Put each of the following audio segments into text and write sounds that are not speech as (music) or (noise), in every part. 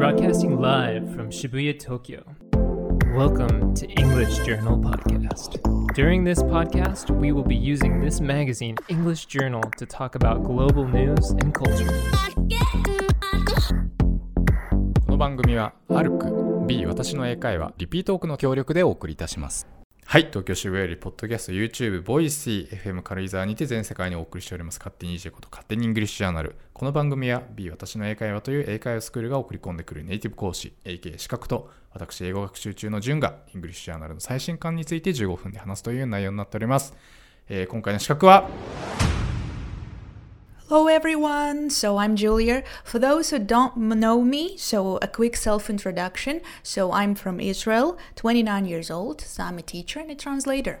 Broadcasting live from Shibuya, Tokyo. Welcome to English Journal Podcast. During this podcast, we will be using this magazine, English Journal, to talk about global news and culture. この番組はアルク B 私の英会話リピートークの協力でお送りいたしますはい東京渋谷よりポッドキャスト YouTube ボイシー FM 軽井沢にて全世界にお送りしております。勝手に EJ こと勝手にイングリッシュジャーナル。この番組は B 私の英会話という英会話スクールが送り込んでくるネイティブ講師 AK 資格と私英語学習中の順がイングリッシュジャーナルの最新刊について15分で話すという内容になっております、えー今回の資格は Hello everyone, so I'm Julia. For those who don't m- know me, so a quick self introduction. So I'm from Israel, 29 years old, so I'm a teacher and a translator.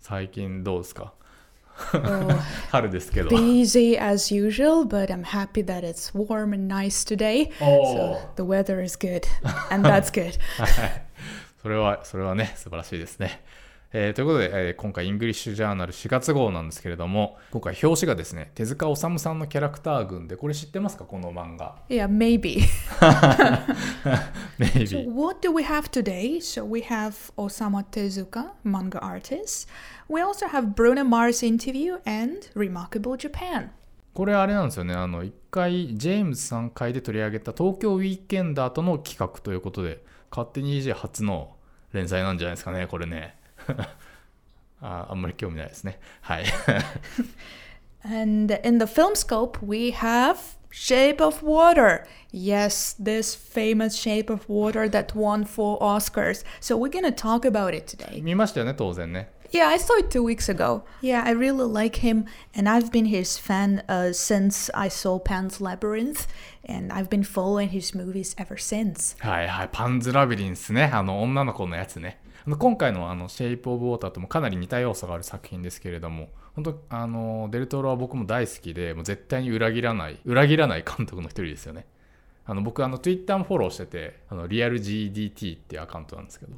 最近どうですか Oh, (laughs) 春ですけど busy as usual, but I'm happy that it's warm and nice today. Oh. So the weather is good, and that's good. は(laughs) い。それは、それはね、素晴らしいですね。 えーということで、えー今回、イングリッシュジャーナル4月号なんですけれども、今回、表紙がですね、手塚治虫さんのキャラクター群で、これ知ってますか？この漫画。Yeah, maybe. (laughs) Maybe. So what do we have today? So we have Osamu Tezuka, manga artist. We also have Bruno Mars interview and Remarkable Japan. これあれなんですよね、あの、一回、ジェームズさん回で取り上げた東京ウィーケンダーとの企画ということで、勝手に EJ 初の連載なんじゃないですかね、これね。(laughs) ああんまり興味ないですね。はい。 And (laughs) in the film scope, we have Shape of Water. Yes, this famous Shape of Water that won four Oscars. So we're gonna talk about it today. 見ましたよね、当然ね。 Yeah, I saw it two weeks ago. Yeah, I really like him, and I've been his fan uh, since I saw Pan's Labyrinth, and I've been following his movies ever since. はいはい、パンズラビリンスね、あの女の子のやつね。 今回のあのシェイプ・オブ・ウォーターともかなり似た要素がある作品ですけれども、本当あのデルトロは僕も大好きで、もう絶対に裏切らない、裏切らない監督の一人ですよね。あの僕あの Twitter もフォローしてて、あのリアル GDT っていうアカウントなんですけど、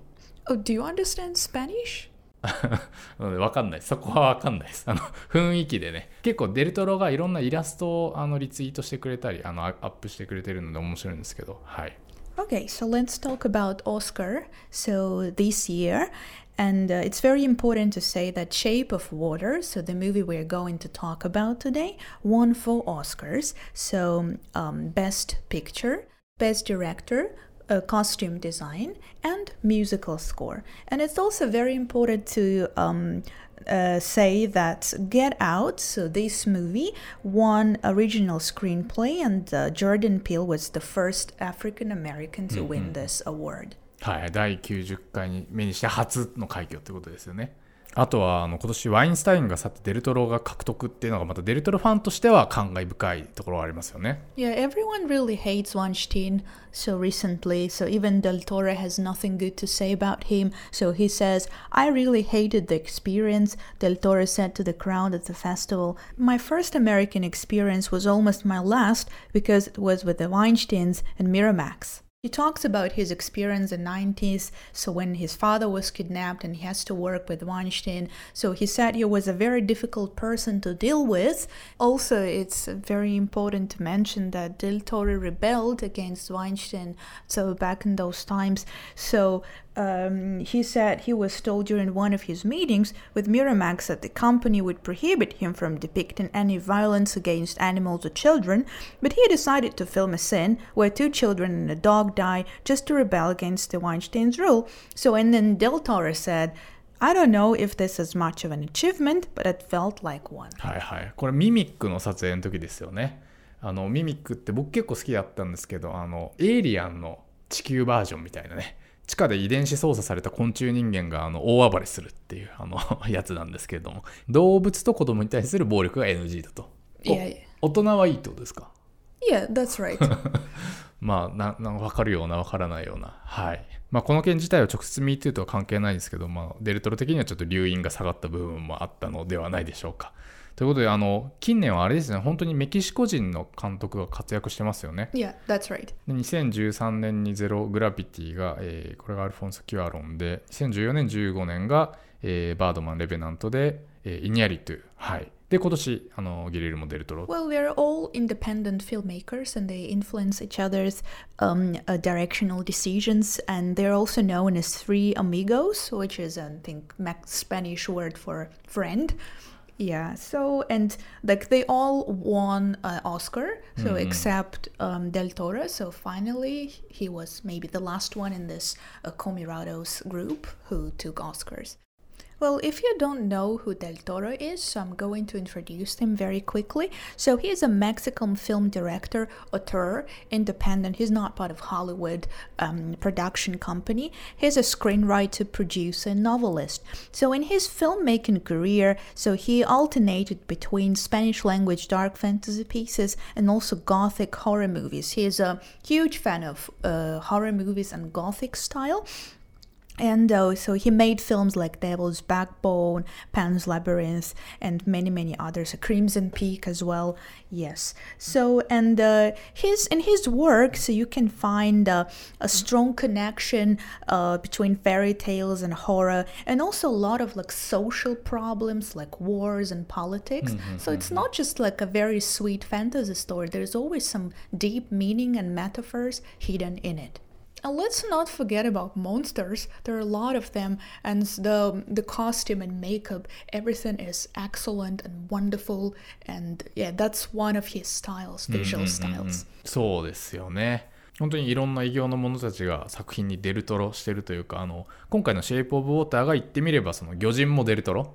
Oh, do you understand Spanish? (laughs) なので分かんない。そこは分かんないです。あの雰囲気でね、結構デルトロがいろんなイラストをあのリツイートしてくれたり、あのアアップしてくれてるので面白いんですけど、はい。Okay, so let's talk about Oscar. So this year, and uh, it's very important to say that Shape of Water, so the movie we're going to talk about today, won four Oscars. So um, Best Picture, Best Director. Uh, costume design and musical score and it's also very important to um, uh, say that Get Out, so this movie, won original screenplay, and uh, Jordan Peele was the first African American to win this award. はい、第90回に目にして初の快挙ってことですよね。 あとはあの今年ワインスタインが去ってデルトロが獲得っていうのがまたデルトロファンとしては感慨深いところはありますよね。 Yeah, everyone really hates Weinstein so recently, so even Del Toro has nothing good to say about him. So he says, I really hated the experience, Del Toro said to the crowd at the festival. My first American experience was almost my last because it was with the Weinsteins and Miramax. He talks about his experience in the 90s, so when his father was kidnapped and he has to work with Weinstein. So he said he was a very difficult person to deal with. Also, it's very important to mention that Del Toro rebelled against Weinstein so back in those times. So um, he said he was told during one of his meetings with Miramax that the company would prohibit him from depicting any violence against animals or children, but he decided to film a scene where two children and a dog die just to rebel against the Weinstein's rule. So, and then Del Toro said, I don't know if this is much of an achievement, but it felt like one. はいはい。これミミックの撮影の時ですよね。あのミミックって僕結構好きだったんですけど、あのエイリアンの地球バージョンみたいなね。 地下で遺伝子操作された昆虫人間があの大暴れするっていうあの (laughs) やつなんですけれども動物と子供に対する暴力が NG だと。いやいやお大人はいいってことですか？Yeah, that's right. (laughs) まあ、な、な、わかるような、わからないような。はい。まあ、この件自体は直接 MeToo とは関係ないですけど、まあ、デルトロ的にはちょっと留飲が下がった部分もあったのではないでしょうか。ということで、あの、近年はあれですね、本当にメキシコ人の監督が活躍してますよね。yeah, that's right. で2013年にゼログラビティが、えーこれがアルフォンソ・キュアロンで、2014年、15年が、えーバードマン・レベナントで、えーイニャリトゥ、はい。で今年あのギレルモ・デルトロ Well, they're all independent filmmakers and they influence each other's um, uh, directional decisions. And they're also known as Three Amigos, which is, I think, Spanish word for friend. Yeah, so, and like they all won an Oscar, so except um, Del Toro. So finally, he was maybe the last one in this uh, Comirados group who took Oscars. Well, if you don't know who Del Toro is, so I'm going to introduce him very quickly. So he is a Mexican film director, auteur, independent. He's not part of Hollywood um, production company. He's a screenwriter, producer, and novelist. So in his filmmaking career, so he alternated between Spanish language dark fantasy pieces and also gothic horror movies. He is a huge fan of uh, horror movies and gothic style. And uh, so he made films like Devil's Backbone, Pan's Labyrinth, and many, many others. Crimson Peak as well. Yes. So and uh, his in his work, so you can find uh, a strong connection uh, between fairy tales and horror, and also a lot of like social problems like wars and politics. so it's not just like a very sweet fantasy story. There's always some deep meaning and metaphors hidden in it. And let's not forget about monsters. There are a lot of them, and the the costume and makeup, everything is excellent and wonderful. And yeah, that's one of his styles, visual styles. そうですよね本当にいろんな異形の者たちが作品にデルトロしてるというかあの今回の「シェイプ・オブ・ウォーター」が言ってみればその魚人もデルトロ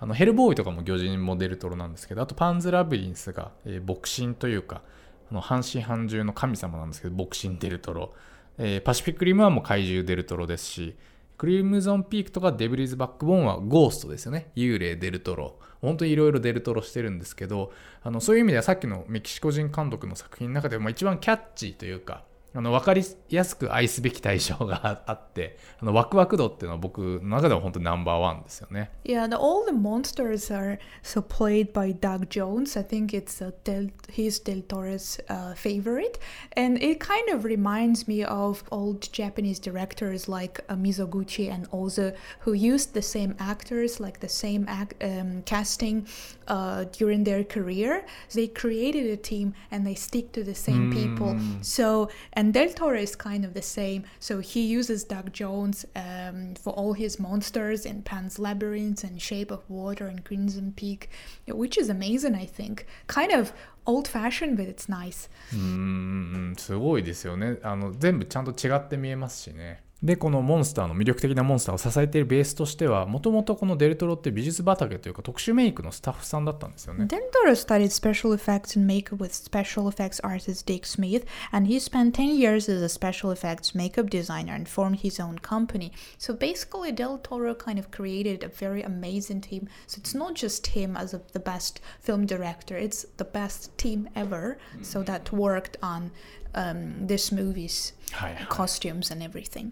あのヘルボーイとかも魚人もデルトロなんですけどあとパンズ・ラビリンスが、えー牧神というかあの半信半獣の神様なんですけど牧神デルトロ、えーパシフィック・リムはもう怪獣デルトロですしクリムゾン・ピークとかデブリーズ・バックボーンはゴーストですよね。幽霊デルトロ。本当にいろいろデルトロしてるんですけどあのそういう意味ではさっきのメキシコ人監督の作品の中でも一番キャッチーというかあの分かりやすく愛すべき対象があってあのワクワク度っていうのは僕の中では本当にナンバーワンですよね。 Yeah, (laughs) the, all the monsters are so played by Doug Jones. I think it's uh, Del, he's Del Toro's uh, favorite, and it kind of reminds me of old Japanese directors like uh, Mizoguchi and Ozu, who used the same actors, like the same act, um, casting uh, during their career. They created a team and they stick to the same people. So, and Del Toro is kind of the same. So he uses Doug Jones um, for all his monsters in Pan's Labyrinth and Shape of Water and Crimson Peak, which is amazing, I think. Kind of old fashioned, but it's nice. うーんすごいですよねあの全部ちゃんと違って見えますしね でこのモンスターの魅力的なモンスターを支えているベースとしてはもともとこのデルトロって美術畑というか特殊メイクのスタッフさんだったんですよね Del Toro studied special effects and makeup with special effects artist Dick Smith, and he spent 10 years as a special effects makeup designer and formed his own company. So basically, Del Toro kind of created a very amazing team. So it's not just him as a, the best film director, it's the best team ever. So that worked on um, this movie's はいはい costumes and everything.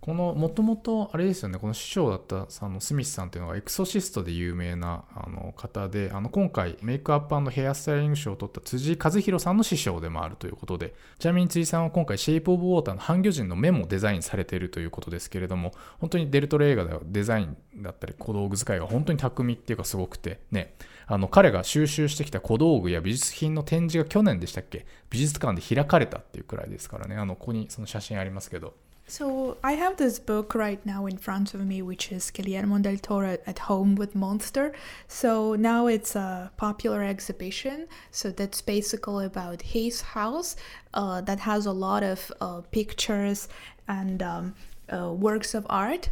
このもともとあれですよね。この師匠だったあのスミスさんっていうのがエクソシストで有名なあの方であの今回メイクアップヘアスタイリング賞を取った辻和弘さんの師匠でもあるということでちなみに辻さんは今回シェイプ・オブ・ウォーターの半魚人の目もデザインされているということですけれども本当にデルトロ映画ではデザインだったり小道具使いが本当に巧みっていうかすごくてねあの彼が収集してきた小道具や美術品の展示が去年でしたっけ美術館で開かれたっていうくらいですからねあのここにその写真ありますけど So I have this book right now in front of me, which is Guillermo del Toro at Home with Monster. So now it's a popular exhibition. So that's basically about his house uh, that has a lot of uh, pictures and um, uh, works of art.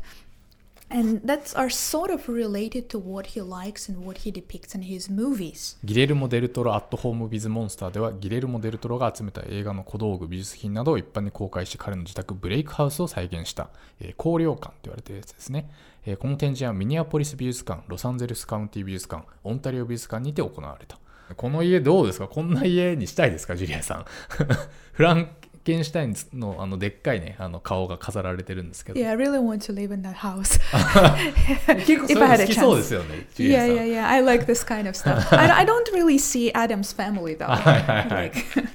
And that are sort of related to what he likes and what he depicts in his movies. ギレルモ・デルトロ・アット・ホーム・ビズ・モンスターではギレルモ・デルトロが集めた映画の小道具美術品などを一般に公開し彼の自宅ブレイクハウスを再現した、えー高量館と言われているやつですね、えーこの展示はミニアポリス美術館ロサンゼルスカウンティ美術館オンタリオ美術館にて行われた。この家どうですか？こんな家にしたいですか？ジュリアさん。(laughs) フランケンシュタインのあのでっかいねあの顔が飾られてるんですけど Yeah, I really want to live in that house. (laughs) 結構そういう (laughs) If I の had a 好きそう.ですよね Yeah, yeah, yeah. I like this kind of stuff. (laughs) I, I don't really see Adam's family though. ん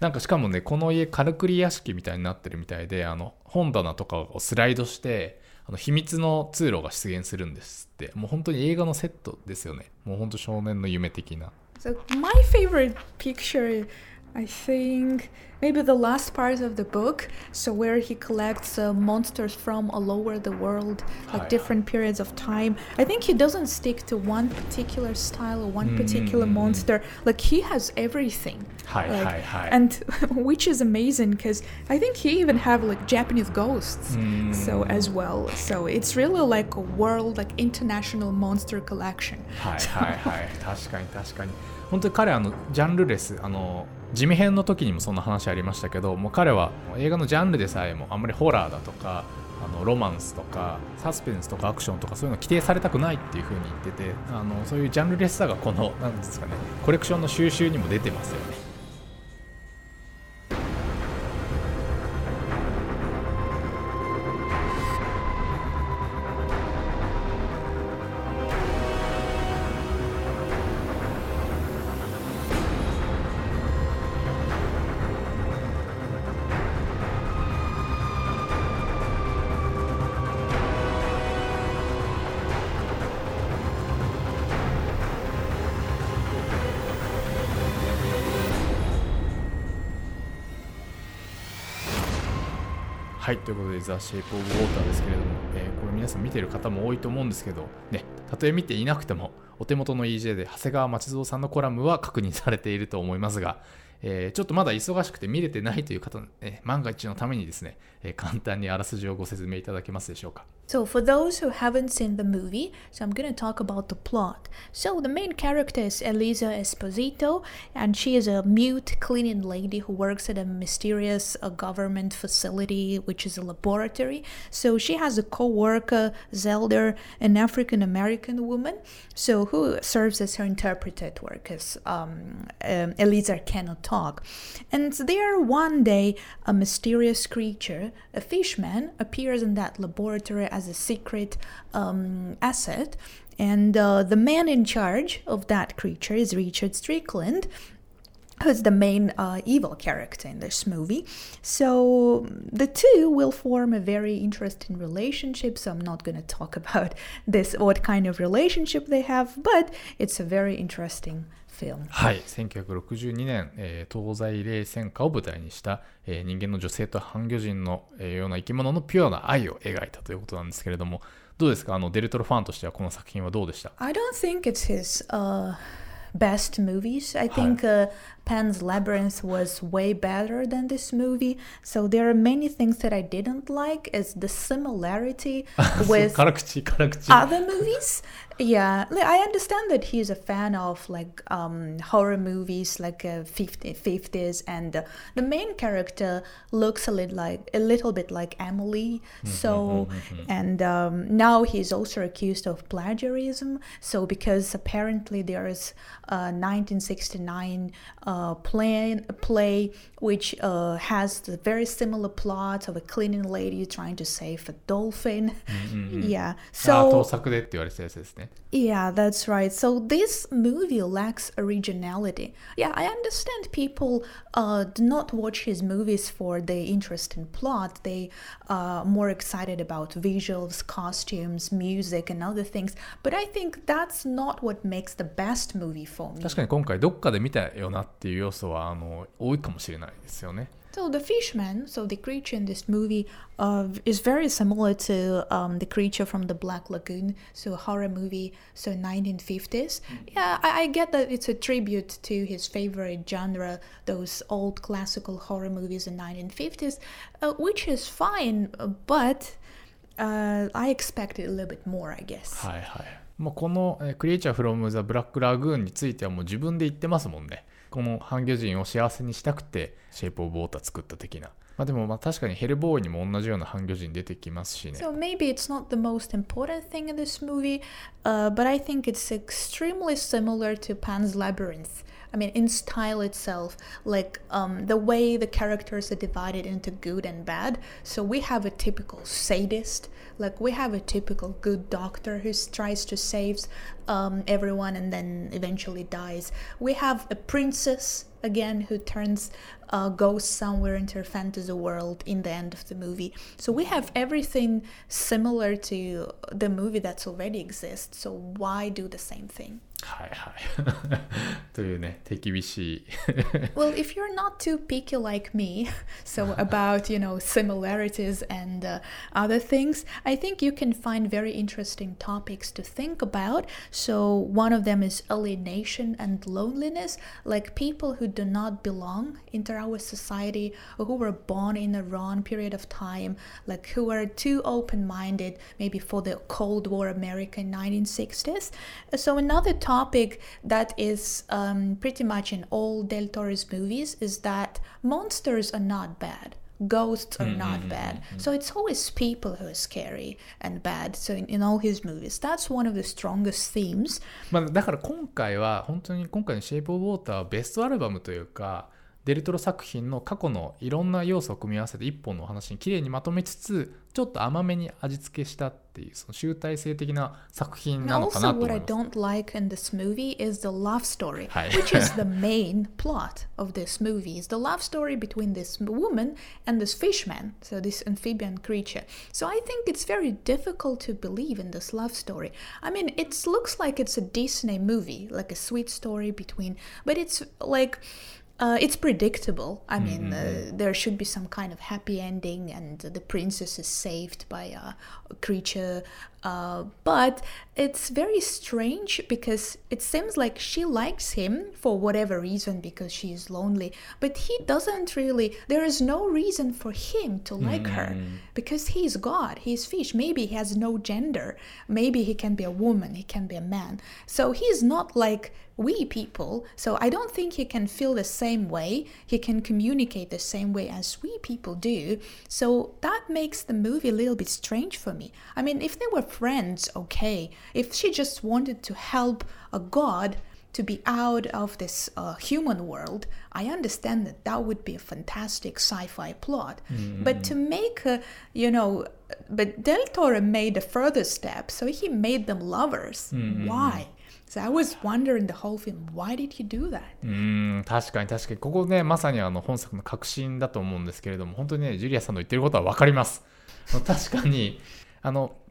なんかしかもねこの家カルクリ屋敷みたいになってるみたいであの本棚とかをスライドしてあの秘密の通路が出現するんですってもう本当に映画のセットですよねもう本当少年の夢的な So my favorite picture, I think, maybe the last part of the book. So where he collects uh, monsters from all over the world, like Hi. different periods of time. I think he doesn't stick to one particular style or one particular Mm. monster. Like he has everything. はい Like, はいはい And (laughs) which is amazing because I think he even have like Japanese ghosts. うん So as well, so it's really like a world, like international monster collection. はいはいはい(laughs) 確かに確かに 本当に彼あのジャンルレスあの地味編の時にもそんな話ありましたけどもう彼は映画のジャンルでさえもあんまりホラーだとかあのロマンスとかサスペンスとかアクションとかそういうの規定されたくないっていう風に言っててあのそういうジャンルレスさがこの何ですかねコレクションの収集にも出てますよね。はいということで「ザ・シェイプ・オブ・ウォーター」ですけれども、えーこれ皆さん見てる方も多いと思うんですけどねたとえ見ていなくてもお手元の EJ で長谷川町蔵さんのコラムは確認されていると思いますが、えーちょっとまだ忙しくて見れてないという方、えー万が一のためにですね、えー簡単にあらすじをご説明いただけますでしょうか。So, for those who haven't seen the movie, so I'm going to talk about the plot. So, the main character is Elisa Esposito, and she is a mute cleaning lady who works at a mysterious uh, government facility, which is a laboratory. So, she has a co worker, Zelda, an African American woman, so who serves as her interpreter at work, because um, um, Elisa cannot talk. And there, one day, a mysterious creature, a fishman, appears in that laboratory as a secret um, asset. And uh, the man in charge of that creature is Richard Strickland, who's the main uh, evil character in this movie. So the two will form a very interesting relationship. So I'm not going to talk about (laughs) this, what kind of relationship they have, but it's a very interesting film. はい、1962年、えー東西冷戦下を舞台にした、えー人間の女性と半魚人の、えーような生き物のピュアな愛を描いたということなんですけれども、どうですかあのデルトロファンとしてはこの作品はどうでした I don't think it's his uh, best movies. I think uh, Pan's Labyrinth was way better than this movie. So there are many things that I didn't like is the similarity (laughs) with other movies. Yeah, like, I understand that he's a fan of like um, horror movies, like uh, 50s, and uh, the main character looks a little like a little bit like Amélie. Mm-hmm, so, mm-hmm. and um, now he's also accused of plagiarism. So because apparently there is a 1969. Uh, play, play which uh, has the very similar plot of a cleaning lady trying to save a dolphin yeah (laughs) あー盗 so 作でって言われてたやつですね yeah that's right so this movie lacks originality yeah i understand people uh, do not watch his movies for the interesting plot they are more excited about visuals costumes music and other things but i think that's not what makes the best movie for me 確かに今回どっかで見たよなっ ていう要素はあの多いかもしれないですよね So the fishman, so the creature in this movie, uh, is very similar to um, the creature from the Black Lagoon, so a horror movie, so 1950s. Yeah, I, I get that it's a tribute to his favorite genre, those old classical horror movies in 1950s, uh, which is fine, uh, but uh, I expected a little bit more, I guess. はいはいもうこの「クリエイチャー・フロム・ザ・ブラック・ラグーン」についてはもう自分で言ってますもんねこの半魚人を幸せにしたくてシェイプ・オブ・ウォーター作った的なまあでもまあ確かにヘルボーイにも同じような半魚人出てきますしね So maybe it's not the most important thing in this movie, uh, but I think it's extremely similar to Pan's Labyrinth. I mean, in style itself, like um, the way the characters are divided into good and bad. So we have a typical sadist, like we have a typical good doctor who tries to save um, everyone and then eventually dies. We have a princess again who turns uh, goes somewhere into a fantasy world in the end of the movie. So we have everything similar to the movie that's already exists. So why do the same thing? はいはい。というね、手厳しい。 Well, (laughs) if you're not too picky like me, (laughs) so (laughs) about you know similarities and uh, other things, I think you can find very interesting topics to think about. So one of them is alienation and loneliness, like people who do not belong into our society, or who were born in a wrong period of time, like who are too open-minded, maybe for the Cold War America in 1960s. So another topic that is um, pretty much in all Del Toro's movies is that monsters are not bad. Ghosts are not bad. So it's always people who are scary and bad. So in, in all his movies, that's one of the strongest themes. まあ、だから今回は本当に今回の「シェイプ・オブ・ウォーター」はベストアルバムというか デルトロ作品の過去のいろんな要素を組み合わせて一本のお話にきれいにまとめつつちょっと甘めに味付けしたっていうその集大成的な作品なのかな also, と what 思 I います。don't like in this movie is the love story, Hi. which is the main plot of this movie. Is the love story between this woman and this fishman, so this amphibian creature. So I think it's very difficult to believe in this love story. I mean, it looks like it's a Disney movie, like a sweet story between, but it's like. Uh, it's predictable. I mean, uh, there should be some kind of happy ending, and the princess is saved by a, a creature. Uh, but it's very strange because it seems like she likes him for whatever reason because she is lonely, but he doesn't really. There is no reason for him to like her because he's God, he's fish. Maybe he has no gender. Maybe he can be a woman, he can be a man. So he's not like we people. So I don't think he can feel the same way. He can communicate the same way as we people do. So that makes the movie a little bit strange for me. I mean, if they were friends, okay. If she just wanted to help a god to be out of this uh, human world, I understand that that would be a fantastic sci-fi plot. But to make a, you know, but Del Toro made a further step, so he made them lovers. Why? So I was wondering the whole film, why did he do that? うーん確かに確かにここねまさにあの本作の核心だと思うんですけれども本当にねジュリアさんの言ってることは分かります確かにあの (laughs)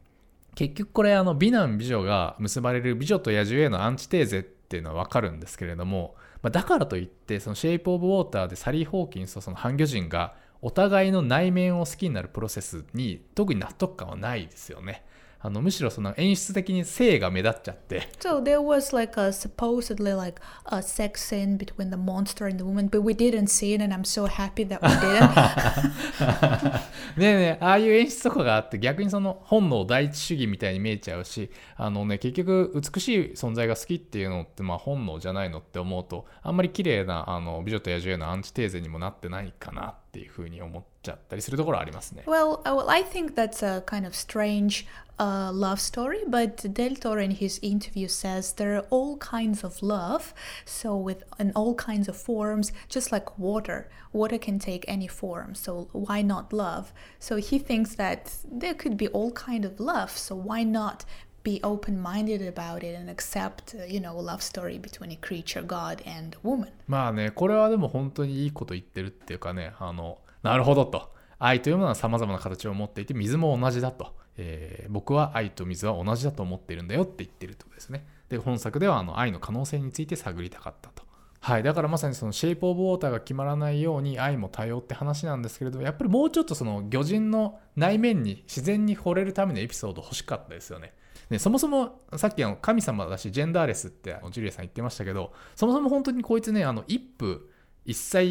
結局これあの美男美女が結ばれる美女と野獣へのアンチテーゼっていうのは分かるんですけれども、まあ、だからといってそのシェイプ・オブ・ウォーターでサリー・ホーキンスとその半魚人がお互いの内面を好きになるプロセスに特に納得感はないですよね。あのむしろその演出的に性が目立っちゃって So there was like a supposedly like a sex scene between the monster and the woman, but we didn't see it, and I'm so happy that we didn't. (laughs) ねえねえああいう演出とかがあって逆にその本能第一主義みたいに見えちゃうしあのね結局美しい存在が好きっていうのってまあ本能じゃないのって思うとあんまり綺麗なあの美女と野獣へのアンチテーゼにもなってないかなっていうふうに思っちゃったりするところはありますね。 well, uh, well, I think that's a kind of strange uh, love story, but Del Toro in his interview says there are all kinds of love, so with in all kinds of forms, just like water. Water can take any form, so why not love? So he thinks that there could be all kind of love, so why not? be open-minded about it and accept uh, you know a love story between a creature god and a woman まあねこれはでも本当にいいこと言ってるっていうかねあの なるほどと。愛というものは様々な形を持っていて水も同じだと、えー僕は愛と水は同じだと思ってるんだよって言ってるってことですね。で本作ではあの愛の可能性について探りたかったと。はい、だからまさにそのシェイプ・オブ・ウォーターが決まらないように愛も多様って話なんですけれどもやっぱりもうちょっとその魚人の内面に自然に惚れるためのエピソード欲しかったですよね。ねそもそもさっきあの神様だしジェンダーレスってジュリアさん言ってましたけどそもそも本当にこいつねあの一夫一妻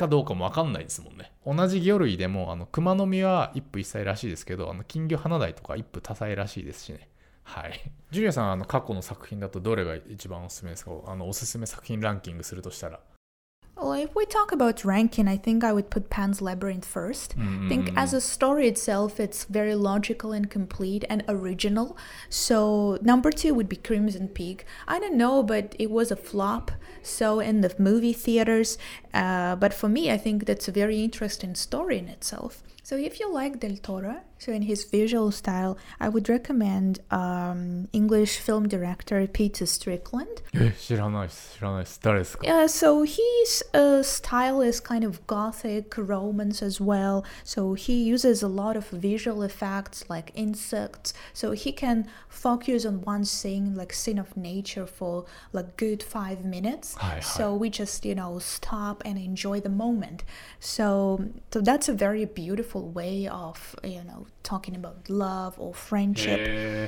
かどうかも分かんないですもんね同じ魚類でもあの熊の実は一夫一妻らしいですけどあの金魚花鯛とか一夫多妻らしいですしねはい。ジュリアさん、あの過去の作品だとどれが一番おすすめですか？あのおすすめ作品ランキングするとしたら。Well if we talk about ranking i think i would put pan's labyrinth 1st I think as a story itself it's very logical and complete and original. So number two would be crimson peak. I don't know but it was a flop so in the movie theaters. Uh, but for me i think that's a very interesting story in itself so, if you like Del Toro, so in his visual style, I would recommend um, English film director Peter Strickland. (laughs) Yeah, so his uh, style is kind of gothic romance as well. So he uses a lot of visual effects like insects. So he can focus on one scene, like scene of nature, for like good five minutes. So we just you know stop and enjoy the moment. So so that's a very beautiful way of, you know, talking about love or friendship. Yeah.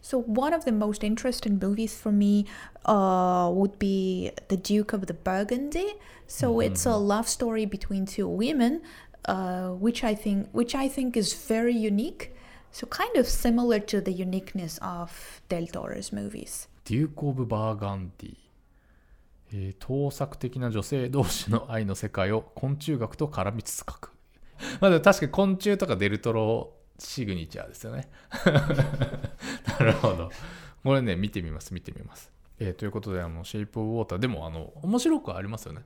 So one of the most interesting movies for me uh, would be The Duke of the Burgundy. So mm-hmm. it's a mm-hmm. love story between two women, uh, which I think which I think is very unique. So kind of similar to the uniqueness of Del Toro's movies. Duke of Burgundy. Eh, えー、盗作的な女性同士の愛の世界を昆虫学と絡みつつ書くまあでも確かに昆虫とかデルトロシグニチャーですよね。なるほど。これね、見てみます、見てみます。えーということで、あの、シェイプ・オブ・ウォーター、でも、あの、面白くはありますよね。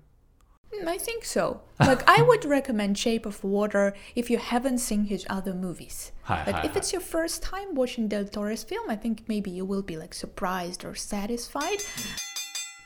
Mm, I think so. Like I would recommend Shape of Water if you haven't seen his other movies. Like はい if it's your first time watching Del Toro's film, I think maybe you will be like surprised or satisfied.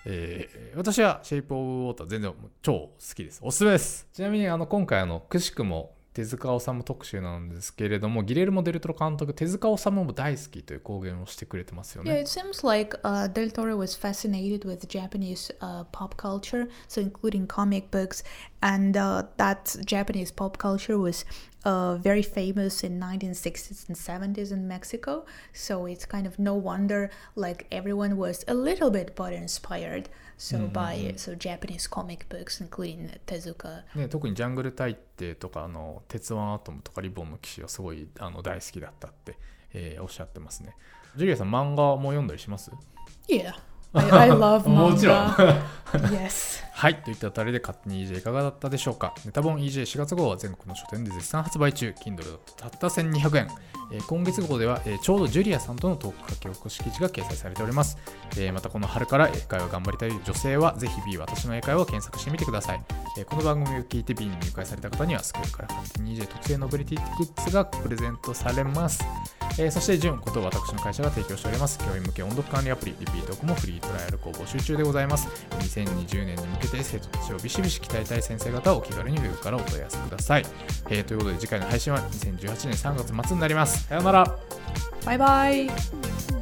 えー私はシェイプ・オブ・ウォーター全然超好きです。おすすめです。ちなみにあの今回あのくしくも手塚治虫特集なんですけれども、ギレルモ・デルトロ監督、手塚治虫も大好きという公言をしてくれてますよ Yeah, ね。 it seems like uh, Del Toro was fascinated with Japanese uh, pop culture, so including comic books, and uh, that Japanese pop culture was uh, very famous in 1960s and 70s in Mexico. So it's kind of no wonder like everyone was a little bit but inspired. So by so Japanese comic books, including Tezuka. ね、特にジャングル大帝とかあの鉄腕アトムとかリボンの騎士はすごいあの大好きだったって、えーおっしゃってますね。ジュリアさん漫画も読んだりします？Yeah, I, I love もちろん yes. (laughs) はい。といったあたりで勝手に EJ いかがだったでしょうか。ネタ本 EJ4 月号は全国の書店で絶賛発売中。Kindle だとたった1200円。えー今月号では、えーちょうどジュリアさんとのトーク書き起こし記事が掲載されております。えーまたこの春から英会話頑張りたい女性は、ぜひ B 私の英会話を検索してみてください。えーこの番組を聞いて B に入会された方には、スクールから勝手に EJ 特製ノベリティグッズがプレゼントされます。えーそして、純こと私の会社が提供しております、教員向け音読管理アプリ、リピートークもフリートライアル校募集中でございます。2020年に向けて生徒たちをビシビシ鍛えたい先生方をお気軽にウェブからお問い合わせください。えーということで、次回の配信は2018年3月末になります。さようなら。バイバイ